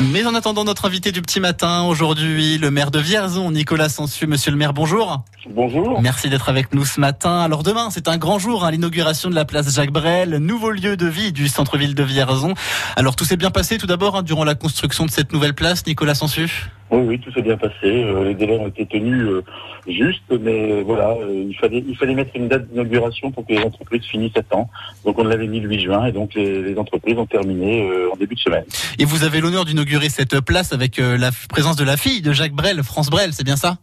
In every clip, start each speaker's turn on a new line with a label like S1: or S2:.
S1: Mais en attendant notre invité du petit matin, aujourd'hui, le maire de Vierzon, Nicolas Sansu. Monsieur le maire, bonjour.
S2: Bonjour.
S1: Merci d'être avec nous ce matin. Alors demain, c'est un grand jour, hein, l'inauguration de la place Jacques Brel, nouveau lieu de vie du centre-ville de Vierzon. Alors tout s'est bien passé tout d'abord hein, durant la construction de cette nouvelle place, Nicolas Sansu
S2: Oui, oui, tout s'est bien passé. Euh, les délais ont été tenus euh, juste, mais euh, voilà, euh, il fallait il fallait mettre une date d'inauguration pour que les entreprises finissent à temps. Donc on l'avait mis le 8 juin et donc les, les entreprises ont terminé euh, en début de semaine.
S1: Et vous avez l'honneur d'inaugurer cette place avec euh, la présence de la fille de Jacques Brel, France Brel, c'est bien ça?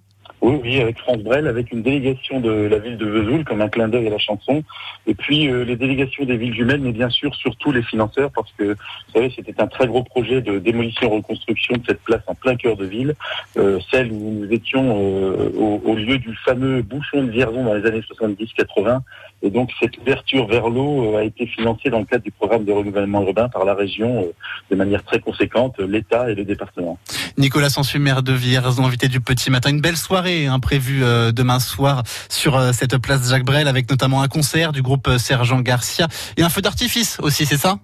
S2: Oui, oui, avec France Brel, avec une délégation de la ville de Vesoul, comme un clin d'œil à la chanson, et puis euh, les délégations des villes jumelles, mais bien sûr surtout les financeurs, parce que vous savez, c'était un très gros projet de démolition-reconstruction de cette place en plein cœur de ville, euh, celle où nous étions euh, au, au lieu du fameux bouchon de Vierzon dans les années 70-80, et donc cette ouverture vers l'eau euh, a été financée dans le cadre du programme de renouvellement urbain par la région euh, de manière très conséquente, l'État et le département.
S1: Nicolas Sansu, maire de Vierzon, invité du petit matin. Une belle soirée hein, prévue euh, demain soir sur euh, cette place Jacques Brel avec notamment un concert du groupe euh, Sergent Garcia et un feu d'artifice aussi, c'est ça?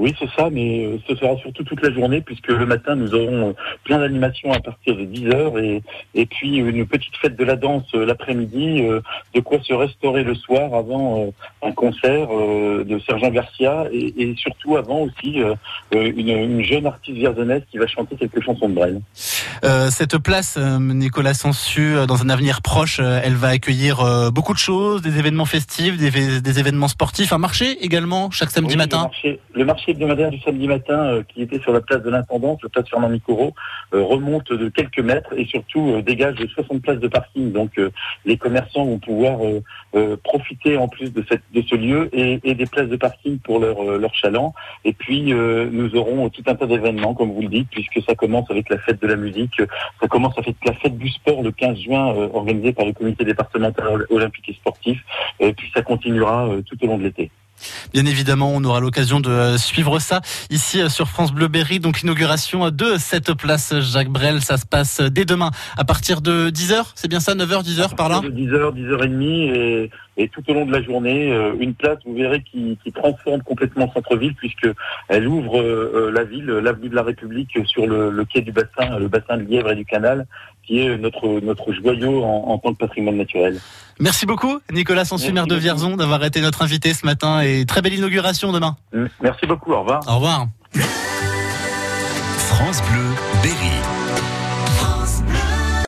S2: Oui, c'est ça, mais euh, ce sera surtout toute la journée, puisque le matin, nous aurons euh, plein d'animations à partir de 10h, et, et puis une petite fête de la danse euh, l'après-midi, de quoi se restaurer le soir avant un concert de Sergent Garcia, et, surtout avant aussi une, une jeune artiste vierzonnaise qui va chanter quelques chansons de Brel.
S1: Euh, Cette place, euh, Nicolas Sansu, euh, dans un avenir proche, elle va accueillir beaucoup de choses, des événements festifs, des, des événements sportifs, un marché également chaque samedi
S2: Oui,
S1: matin.
S2: Le marché, le marché hebdomadaire du samedi matin, euh, qui était sur la place de l'Intendance, la place Fernand Micoro, euh, remonte de quelques mètres et surtout euh, dégage de 60 places de parking. Donc euh, les commerçants vont pouvoir profiter en plus de, cette, de ce lieu et, et des places de parking pour leur, euh, leur chaland. Et puis euh, nous aurons tout un tas d'événements, comme vous le dites, puisque ça commence avec la fête de la musique, ça commence avec la fête du sport le 15 juin, euh, organisée par le comité départemental olympique et sportif, et puis ça continuera euh, tout au long de l'été.
S1: Bien évidemment, on aura l'occasion de euh, suivre ça ici euh, sur France Bleu Berry. Donc l'inauguration euh, de cette place Jacques Brel, ça se passe dès demain à partir de 10h, c'est bien ça 9h, 10h par là?
S2: De 10h, 10h30 et, et tout au long de la journée, une place, vous verrez, qui, transforme complètement le centre-ville puisque elle ouvre la ville, l'avenue de la République sur le, le quai du bassin, le bassin de Lièvre et du Canal, qui est notre, notre joyau en, en tant que patrimoine naturel.
S1: Merci beaucoup Nicolas Sansu,
S2: Merci
S1: maire de. Vierzon, d'avoir été notre invité ce matin et très belle inauguration demain.
S2: Merci beaucoup, au revoir.
S1: Au revoir.
S3: France Bleu Berry.